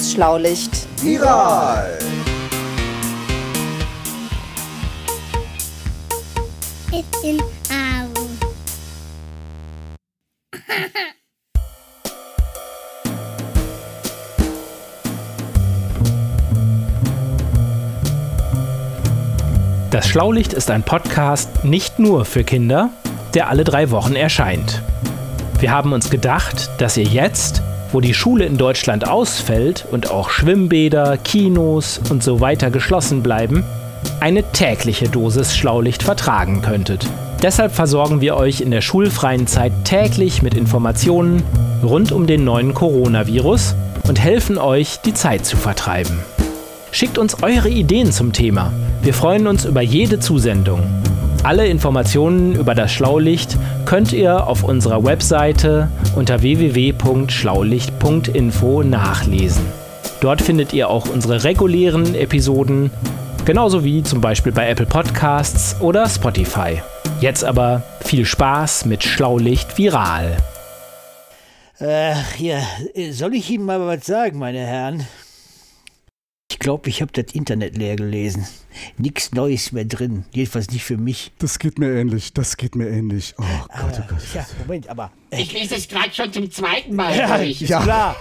Das Schlaulicht. Viral! It's in Aachen. Das Schlaulicht ist ein Podcast nicht nur für Kinder, der alle drei Wochen erscheint. Wir haben uns gedacht, dass ihr jetzt, wo die Schule in Deutschland ausfällt und auch Schwimmbäder, Kinos und so weiter geschlossen bleiben, eine tägliche Dosis Schlaulicht vertragen könntet. Deshalb versorgen wir euch in der schulfreien Zeit täglich mit Informationen rund um den neuen Coronavirus und helfen euch, die Zeit zu vertreiben. Schickt uns eure Ideen zum Thema. Wir freuen uns über jede Zusendung. Alle Informationen über das Schlaulicht könnt ihr auf unserer Webseite unter www.schlaulicht.info nachlesen. Dort findet ihr auch unsere regulären Episoden, genauso wie zum Beispiel bei Apple Podcasts oder Spotify. Jetzt aber viel Spaß mit Schlaulicht Viral. Ach ja, soll ich Ihnen mal was sagen, meine Herren? Ich glaube, ich habe das Internet leer gelesen. Nichts Neues mehr drin. Jedenfalls nicht für mich. Das geht mir ähnlich, das geht mir ähnlich. Oh Gott, oh Gott. Ja, Moment, aber. Ich lese es gerade schon zum zweiten Mal ja, durch. ist Ja. klar.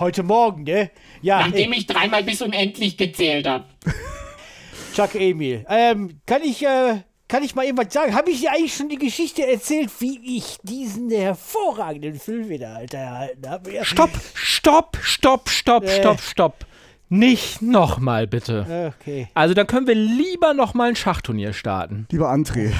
Heute Morgen, ne? Ja, Nachdem ich dreimal bis unendlich gezählt habe. Chuck Emil. Ähm, kann ich, äh, kann ich mal irgendwas sagen? Habe ich dir eigentlich schon die Geschichte erzählt, wie ich diesen hervorragenden Film wieder, Alter, erhalten habe? Stopp, stopp, stopp, stopp, Äh. stopp, stopp. Nicht nochmal bitte. Okay. Also dann können wir lieber nochmal ein Schachturnier starten. Lieber André,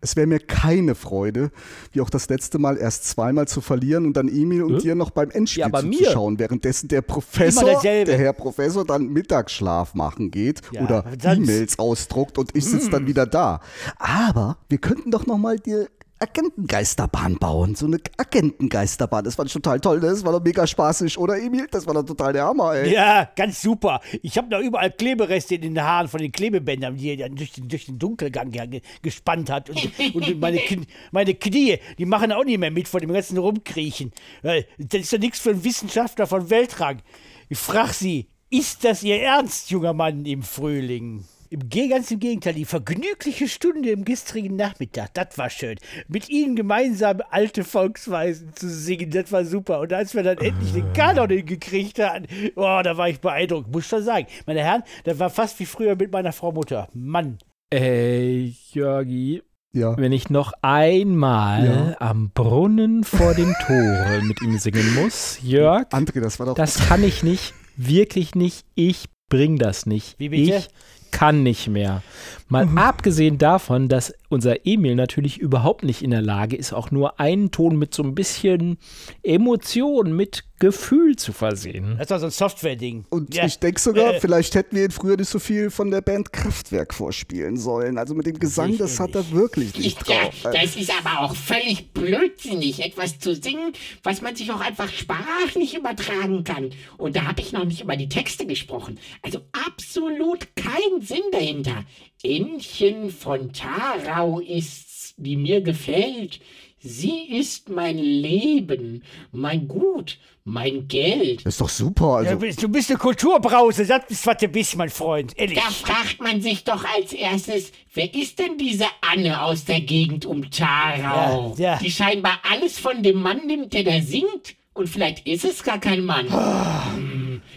es wäre mir keine Freude, wie auch das letzte Mal erst zweimal zu verlieren und dann Emil und Hä? dir noch beim Endspiel Ja, mir. zuzuschauen, währenddessen der Professor, der Herr Professor, dann Mittagsschlaf machen geht Ja, oder? E-Mails ausdruckt und ich sitze Mm. dann wieder da. Aber wir könnten doch noch mal die Agentengeisterbahn bauen. So eine Agentengeisterbahn. Das fand ich total toll. ne? Das war doch mega spaßig, oder Emil? Das war doch total der Hammer, ey. Ja, ganz super. Ich habe noch überall Klebereste in den Haaren von den Klebebändern, die er durch den, durch den Dunkelgang ge- gespannt hat. Und, und meine, Kn meine Knie, die machen auch nicht mehr mit von dem ganzen Rumkriechen. Das ist doch nichts für einen Wissenschaftler von Weltrang. Ich frage Sie, ist das Ihr Ernst, junger Mann im Frühling? Im ganz im Gegenteil, die vergnügliche Stunde im gestrigen Nachmittag, das war schön. Mit Ihnen gemeinsam alte Volksweisen zu singen, das war super. Und als wir dann endlich den Kanon hingekriegt hatten, oh, da war ich beeindruckt, muss schon sagen. Meine Herren, das war fast wie früher mit meiner Frau Mutter. Mann. Ey, Jörgi, Ja. wenn ich noch einmal am Brunnen vor dem Tore mit ihm singen muss, Jörg, André, das war doch. das kann ich nicht, wirklich nicht. Ich bring das nicht. Wie bitte? Ich kann nicht mehr. Mal abgesehen davon, dass unser Emil natürlich überhaupt nicht in der Lage ist, auch nur einen Ton mit so ein bisschen Emotion, mit Gefühl zu versehen. Das war so ein Software-Ding. Und Ja, ich denke sogar, äh, vielleicht hätten wir ihn früher nicht so viel von der Band Kraftwerk vorspielen sollen. Also mit dem Gesang, das hat er wirklich nicht Ja, drauf. das ist aber auch völlig blödsinnig, etwas zu singen, was man sich auch einfach sprachlich übertragen kann. Und da habe ich noch nicht über die Texte gesprochen. Also absolut kein Sinn dahinter. Ännchen von Tarau ist's, die mir gefällt. Sie ist mein Leben, mein Gut, mein Geld. Das ist doch super. Also, du bist- du bist eine Kulturbrause, das ist was du bist, mein Freund. Ehrlich. Da fragt man sich doch als erstes, wer ist denn diese Anne aus der Gegend um Tarau? Ja, ja. Die scheinbar alles von dem Mann nimmt, der da singt. Und vielleicht ist es gar kein Mann.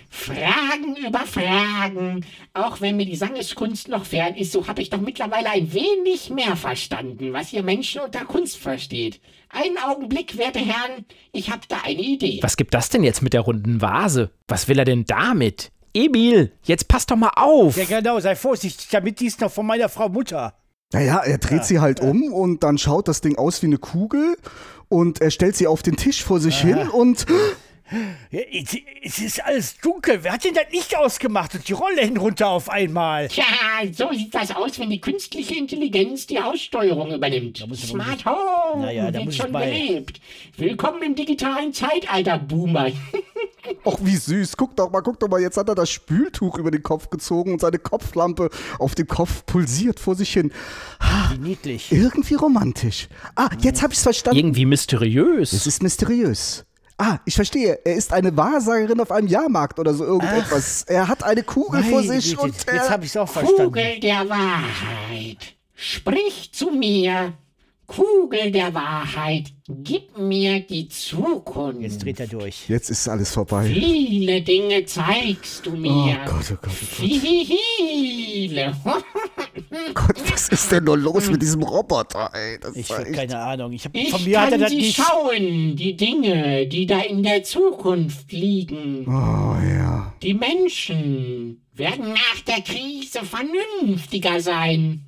Fragen über Fragen. Auch wenn mir die Sangeskunst noch fern ist, so habe ich doch mittlerweile ein wenig mehr verstanden, was ihr Menschen unter Kunst versteht. Einen Augenblick, werte Herren, ich habe da eine Idee. Was gibt das denn jetzt mit der runden Vase? Was will er denn damit? Emil, jetzt pass doch mal auf. Ja, genau, sei vorsichtig, damit die ist noch von meiner Frau Mutter. naja, er dreht sie halt um und dann schaut das Ding aus wie eine Kugel und er stellt sie auf den Tisch vor sich hin und Ja, es, es ist alles dunkel. Wer hat denn das Licht ausgemacht und die Rollläden runter auf einmal? Tja, so sieht das aus, wenn die künstliche Intelligenz die Haussteuerung übernimmt. muss ich Smart Home Naja, da wird muss ich schon belebt. Willkommen im digitalen Zeitalter, Boomer. ach wie süß, guck doch mal, guck doch mal, jetzt hat er das Spültuch über den Kopf gezogen und seine Kopflampe auf dem Kopf pulsiert vor sich hin. Wie niedlich. Irgendwie romantisch. Ah, jetzt habe ich's verstanden. Irgendwie mysteriös. Es ist mysteriös. Ah, ich verstehe. Er ist eine Wahrsagerin auf einem Jahrmarkt oder so irgendetwas. Er hat eine Kugel vor sich Güte, und jetzt er, habe ich auch verstanden. Kugel der Wahrheit, sprich zu mir. Kugel der Wahrheit, gib mir die Zukunft. Jetzt dreht er durch. Jetzt ist alles vorbei. Viele Dinge zeigst du Oh mir. Gott, oh Gott, oh Gott. Viele. Gott, was ist denn nur los mit diesem Roboter, ey? Das Ich habe keine Ahnung. Ich hab, Ich von mir hat er kann das sie nicht. schauen, die Dinge, die da in der Zukunft liegen. Oh ja. Die Menschen werden nach der Krise vernünftiger sein.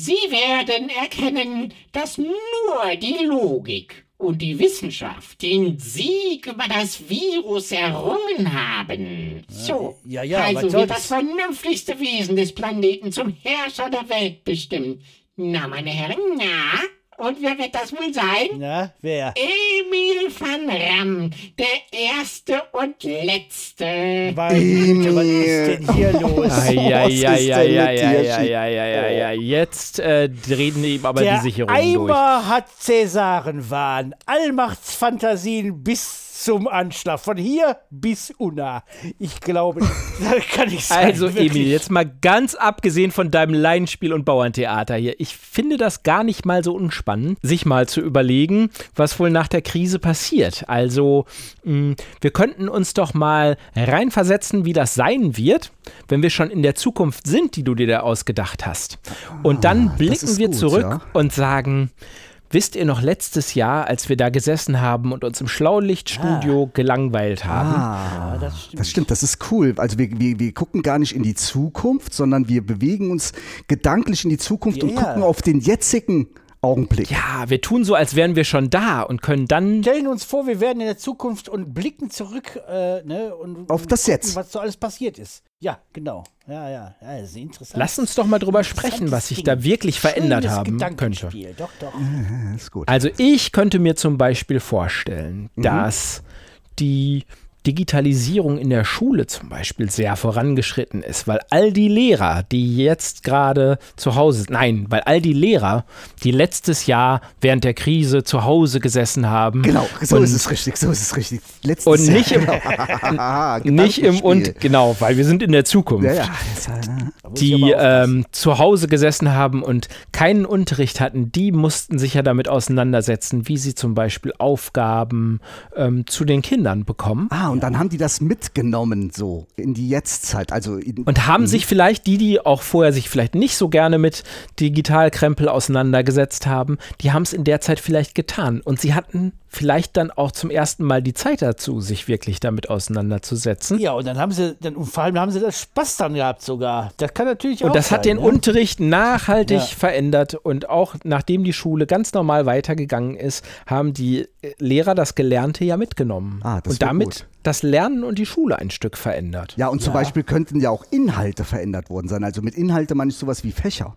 Sie werden erkennen, dass nur die Logik und die Wissenschaft den Sieg über das Virus errungen haben. So, ja, ja, also wird das vernünfligste Wesen des Planeten zum Herrscher der Welt bestimmt. Na, meine Herren, na? Und wer wird das wohl sein? Na, wer? Emil van Ram, der Erste und Letzte. Meine Güte, was ist denn hier los? Was ja. Jetzt äh, drehen ihm aber Der die Sicherungen durch. Eimer hat Cäsarenwahn, Allmachtsfantasien bis zum Anschlag, von hier bis Unna. Ich glaube, da kann ich sagen. Also, wirklich. Emil, jetzt mal ganz abgesehen von deinem Laienspiel und Bauerntheater hier. Ich finde das gar nicht mal so unspannend, sich mal zu überlegen, was wohl nach der Krise passiert. Also, mh, wir könnten uns doch mal reinversetzen, wie das sein wird, wenn wir schon in der Zukunft sind, die du dir da ausgedacht hast. Und dann blicken wir gut, zurück ja. und sagen, Wisst ihr noch letztes Jahr, als wir da gesessen haben und uns im Schlaulichtstudio gelangweilt haben? Ah, das stimmt. das stimmt, das ist cool. Also wir, wir, wir gucken gar nicht in die Zukunft, sondern wir bewegen uns gedanklich in die Zukunft und Ja. gucken auf den jetzigen Augenblick. Ja, wir tun so, als wären wir schon da und können dann stellen uns vor, wir werden in der Zukunft und blicken zurück äh, ne, und Auf das gucken, Jetzt. was so alles passiert ist. Ja, genau. Ja, ja, ja, das ist interessant. Lass uns doch mal drüber sprechen, was sich da wirklich verändert Schönes haben könnte. Doch, doch. Gut. Also ich könnte mir zum Beispiel vorstellen, dass die Digitalisierung in der Schule zum Beispiel sehr vorangeschritten ist, weil all die Lehrer, die jetzt gerade zu Hause, nein, weil all die Lehrer, die letztes Jahr während der Krise zu Hause gesessen haben, Genau, so und ist es richtig, so ist es richtig. Letztes Und Jahr, nicht im- genau. Nicht im und genau, weil wir sind in der Zukunft. Ja, ja. Die ähm, zu Hause gesessen haben und keinen Unterricht hatten, die mussten sich ja damit auseinandersetzen, wie sie zum Beispiel Aufgaben ähm, zu den Kindern bekommen. Ah, und dann haben die das mitgenommen so in die Jetztzeit. Also in, Und haben sich vielleicht die, die auch vorher sich vielleicht nicht so gerne mit Digitalkrempel auseinandergesetzt haben, die haben es in der Zeit vielleicht getan. Und sie hatten vielleicht dann auch zum ersten Mal die Zeit dazu, sich wirklich damit auseinanderzusetzen. Ja, und dann haben sie, dann, und vor allem haben sie das Spaß dann gehabt sogar. Das kann natürlich auch Und das hat sein, den ne? Unterricht nachhaltig Ja. verändert. Und auch nachdem die Schule ganz normal weitergegangen ist, haben die Lehrer das Gelernte ja mitgenommen. Ah, das und damit gut. Das Lernen und die Schule ein Stück verändert. ja, und zum Beispiel könnten ja auch Inhalte verändert worden sein. Also mit Inhalte meine ich sowas wie Fächer.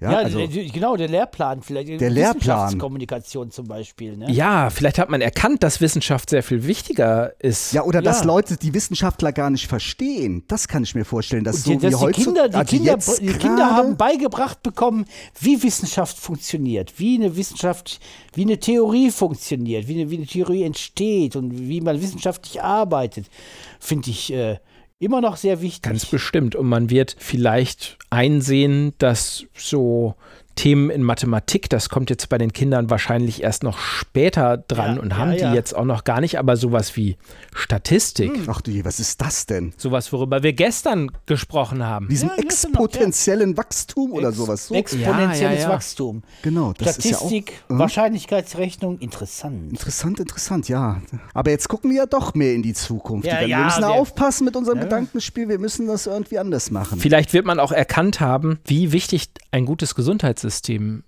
Ja, Ja, also, genau, der Lehrplan vielleicht. Der Lehrplan. Wissenschaftskommunikation zum Beispiel. Ne? Ja, vielleicht hat man erkannt, dass Wissenschaft sehr viel wichtiger ist. ja, oder dass Ja. Leute die Wissenschaftler gar nicht verstehen. Das kann ich mir vorstellen. Dass Und so die, wie dass die heute, Kinder, die, also Kinder, die Kinder haben beigebracht bekommen, wie Wissenschaft funktioniert, wie eine Wissenschaft, wie eine Theorie funktioniert, wie eine, wie eine Theorie entsteht und wie man wissenschaftlich arbeitet, finde ich äh, immer noch sehr wichtig. Ganz bestimmt. Und man wird vielleicht einsehen, dass so Themen in Mathematik, das kommt jetzt bei den Kindern wahrscheinlich erst noch später dran Ja, und ja, haben ja. die jetzt auch noch gar nicht, aber sowas wie Statistik, Ach du je, was ist das denn? sowas, worüber wir gestern gesprochen haben. Ja, noch, ja. exponentiellen Wachstum oder sowas. So. Exponentielles Ja, ja, ja. Wachstum. Genau, das Statistik, ist ja auch äh, Wahrscheinlichkeitsrechnung, interessant. interessant, interessant, ja. Aber jetzt gucken wir ja doch mehr in die Zukunft. Ja, wir ja, müssen wir- aufpassen mit unserem Gedankenspiel. Wir müssen das irgendwie anders machen. Vielleicht wird man auch erkannt haben, wie wichtig ein gutes Gesundheitssystem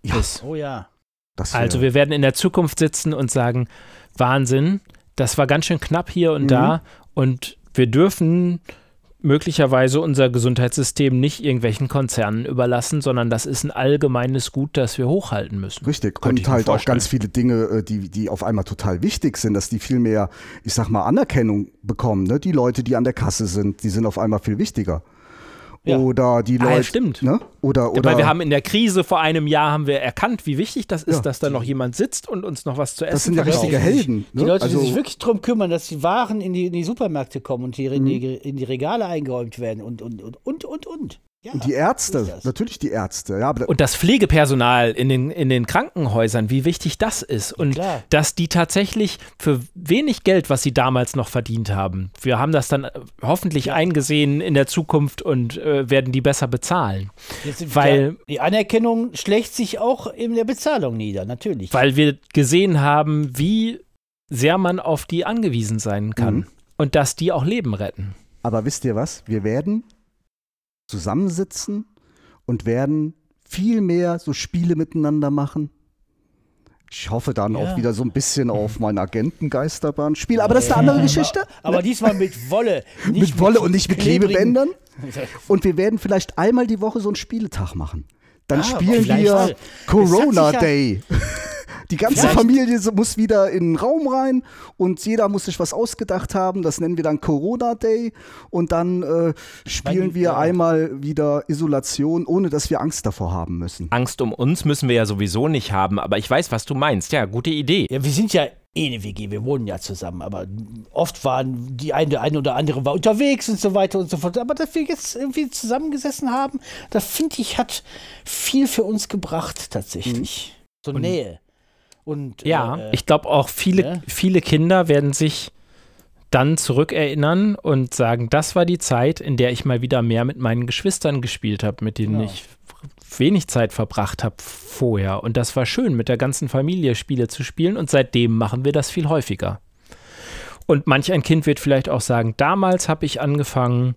Ja. ist. Oh ja. Das Also wir werden in der Zukunft sitzen und sagen, Wahnsinn, das war ganz schön knapp hier und Mhm. da und wir dürfen möglicherweise unser Gesundheitssystem nicht irgendwelchen Konzernen überlassen, sondern das ist ein allgemeines Gut, das wir hochhalten müssen. Richtig. Könnte und halt auch vorstellen. ganz viele Dinge, äh, die, die auf einmal total wichtig sind, dass die viel mehr, ich sag mal, Anerkennung bekommen. Ne? Die Leute, die an der Kasse sind, die sind auf einmal viel wichtiger. Ja. Oder die Ah, ja, Leute. stimmt. Ne? Oder, oder Weil wir haben in der Krise vor einem Jahr haben wir erkannt, wie wichtig das ist, Ja. dass da noch jemand sitzt und uns noch was zu essen das sind ja richtige Helden. Die Ne? Leute, also, die sich wirklich darum kümmern, dass die Waren in die, in die Supermärkte kommen und die, in, die, in die Regale eingeräumt werden und, und, und, und, und. Ja, und die Ärzte, natürlich die Ärzte. Ja, aber Und das Pflegepersonal in den, in den Krankenhäusern, wie wichtig das ist. Und klar. dass die tatsächlich für wenig Geld, was sie damals noch verdient haben, wir haben das dann äh, hoffentlich eingesehen in der Zukunft und äh, werden die besser bezahlen. Weil- ja, die Anerkennung schlägt sich auch in der Bezahlung nieder, natürlich. Weil wir gesehen haben, wie sehr man auf die angewiesen sein kann. Mhm. Und dass die auch Leben retten. Aber wisst ihr was? Wir werden zusammensitzen und werden viel mehr so Spiele miteinander machen. Ich hoffe dann Ja. auch wieder so ein bisschen auf mein Agentengeisterbahn spiel Aber das ist eine andere Geschichte. Aber diesmal mit Wolle. Mit Wolle und nicht mit Klebebändern. Und wir werden vielleicht einmal die Woche so einen Spieletag machen. Dann Ah, spielen wir. Corona ja- Day. Die ganze Vielleicht- Familie muss wieder in den Raum rein und jeder muss sich was ausgedacht haben. Das nennen wir dann Corona Day. Und dann äh, spielen wir einmal wieder Isolation, ohne dass wir Angst davor haben müssen. Angst um uns müssen wir ja sowieso nicht haben, aber ich weiß, was du meinst. Ja, gute Idee. Ja, wir sind ja eh eine WG, wir wohnen ja zusammen, aber oft waren die eine, der eine oder andere war unterwegs und so weiter und so fort. Aber dass wir jetzt irgendwie zusammengesessen haben, das finde ich, hat viel für uns gebracht tatsächlich. So Nähe. Und Ja, äh, ich glaube auch viele, ja. viele Kinder werden sich dann zurückerinnern und sagen, das war die Zeit, in der ich mal wieder mehr mit meinen Geschwistern gespielt habe, mit denen Genau. ich wenig Zeit verbracht habe vorher. Und das war schön, mit der ganzen Familie Spiele zu spielen. Und seitdem machen wir das viel häufiger. Und manch ein Kind wird vielleicht auch sagen, damals habe ich angefangen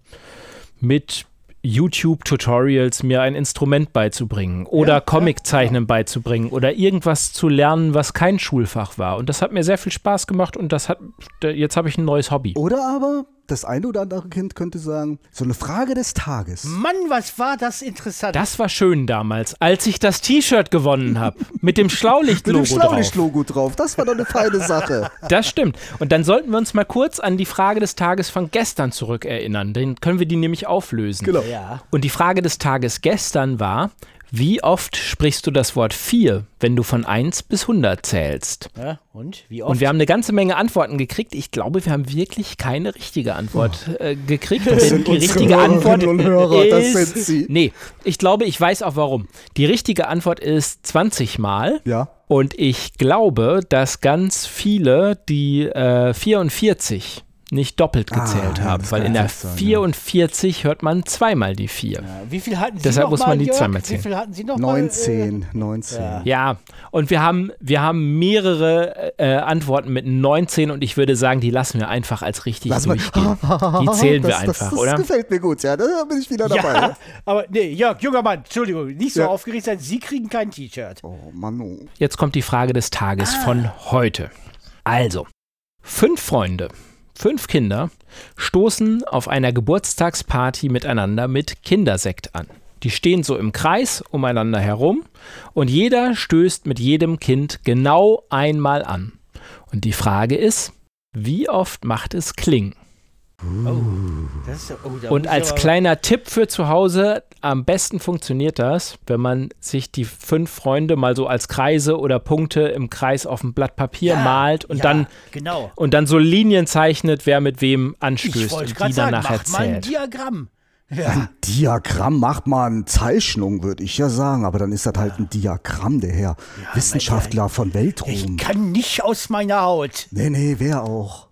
mit YouTube-Tutorials mir ein Instrument beizubringen oder Comiczeichnen beizubringen oder irgendwas zu lernen, was kein Schulfach war. Und das hat mir sehr viel Spaß gemacht und das hat, jetzt habe ich ein neues Hobby. Oder aber das eine oder andere Kind könnte sagen, so eine Frage des Tages. Mann, was war das interessant. Das war schön damals, als ich das T-Shirt gewonnen habe mit dem Mit dem Schlaulicht-Logo drauf. Schlaulicht-Logo drauf. Das war doch eine feine Sache. Das stimmt. Und dann sollten wir uns mal kurz an die Frage des Tages von gestern zurückerinnern. Dann können wir die nämlich auflösen. Genau. ja. Und die Frage des Tages gestern war, wie oft sprichst du das Wort 4, wenn du von 1 bis 100 zählst? ja. Und wie oft? Und wir haben eine ganze Menge Antworten gekriegt. Ich glaube, wir haben wirklich keine richtige Antwort äh, gekriegt. Das sind die richtige Antwort Hörerinnen und Hörer, das ist, sind sie. Nee, ich glaube, ich weiß auch warum. Die richtige Antwort ist 20 Mal. Ja. Und ich glaube, dass ganz viele die äh, 44 nicht doppelt Ah, gezählt ja, haben, das weil in der natürlich sein, ja. 44 hört man zweimal die 4. Ja, wie viel hatten Sie Deshalb noch muss mal, man die Jörg? zweimal Wie zählen. viel hatten Sie noch mal? 19, 19. ja. Ja, und wir haben, wir haben mehrere äh, Antworten mit 19 und ich würde sagen, die lassen wir einfach als richtig Lass durchgehen. Die zählen wir das, einfach, das, das oder? gefällt mir gut, ja. Da bin ich wieder dabei. Ja. aber nee, Jörg, junger Mann, Entschuldigung, nicht so Ja. aufgeregt sein, Sie kriegen kein T-Shirt. Oh, Manu. Jetzt kommt die Frage des Tages von heute. Also, fünf Freunde, fünf Kinder stoßen auf einer Geburtstagsparty miteinander mit Kindersekt an. Die stehen so im Kreis umeinander herum und jeder stößt mit jedem Kind genau einmal an. Und die Frage ist, wie oft macht es Kling? Das ist, oh, da Und als ich kleiner Tipp für zu Hause, am besten funktioniert das, wenn man sich die fünf Freunde mal so als Kreise oder Punkte im Kreis auf dem Blatt Papier Ja, malt und ja, dann Genau. und dann so Linien zeichnet, wer mit wem Ich anstößt und die dann sagen, nachher macht mal ein. Diagramm. Ja. Diagramm macht man Zeichnung, würde ich ja sagen, aber dann ist das halt ein Diagramm, der Herr Wissenschaftler von Ich Weltruhm. kann nicht aus meiner Haut. Nee, nee, wer auch.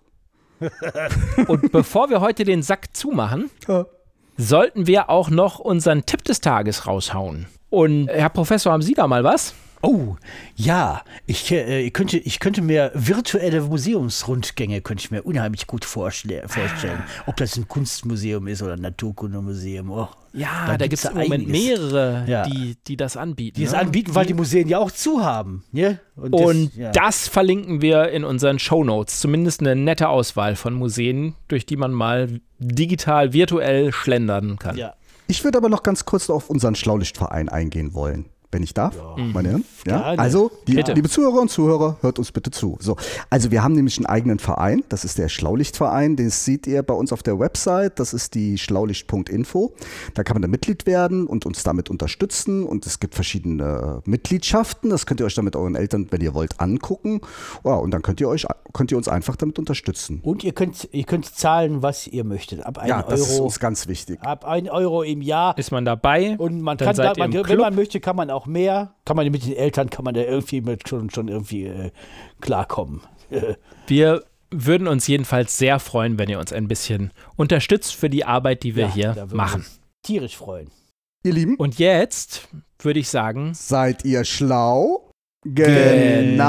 Und bevor wir heute den Sack zumachen, sollten wir auch noch unseren Tipp des Tages raushauen. Und Herr Professor, haben Sie da mal was? Oh, ja, ich, äh, ich, könnte, ich könnte mir virtuelle Museumsrundgänge könnte ich mir unheimlich gut vorstellen. Ob das ein Kunstmuseum ist oder ein Naturkundemuseum. Oh, Ja, da, gibt es im Moment mehrere, Ja. die, die das anbieten. Die es ne? anbieten, weil die Museen ja auch zu haben. Ne? Und, das- Und ja. das verlinken wir in unseren Shownotes. Zumindest eine nette Auswahl von Museen, durch die man mal digital, virtuell schlendern kann. Ja. Ich würde aber noch ganz kurz auf unseren Schlaulichtverein eingehen wollen. Wenn ich darf, meine Herren. Ja? Also, die, liebe Zuhörer und Zuhörer, hört uns bitte zu. So, also wir haben nämlich einen eigenen Verein, das ist der Schlaulichtverein, den seht ihr bei uns auf der Website, das ist die schlaulicht.info. Da kann man dann Mitglied werden und uns damit unterstützen und es gibt verschiedene Mitgliedschaften, das könnt ihr euch dann mit euren Eltern, wenn ihr wollt, angucken. Ja, und dann könnt ihr euch könnt ihr uns einfach damit unterstützen. Und ihr könnt, ihr könnt zahlen, was ihr möchtet. Ab 1 Ja, das ist Euro. uns ganz wichtig. Ab 1 Euro im Jahr. Ist man dabei? Und man dann kann da, man, im wenn Club. man möchte, kann man auch mehr. Kann man mit den Eltern, kann man da irgendwie mit schon, schon irgendwie äh, klarkommen. Wir würden uns jedenfalls sehr freuen, wenn ihr uns ein bisschen unterstüzt für die Arbeit, die wir Ja, hier machen. uns Tierisch freuen. Ihr Lieben, Und jetzt würde ich sagen, seid ihr schlau? genau.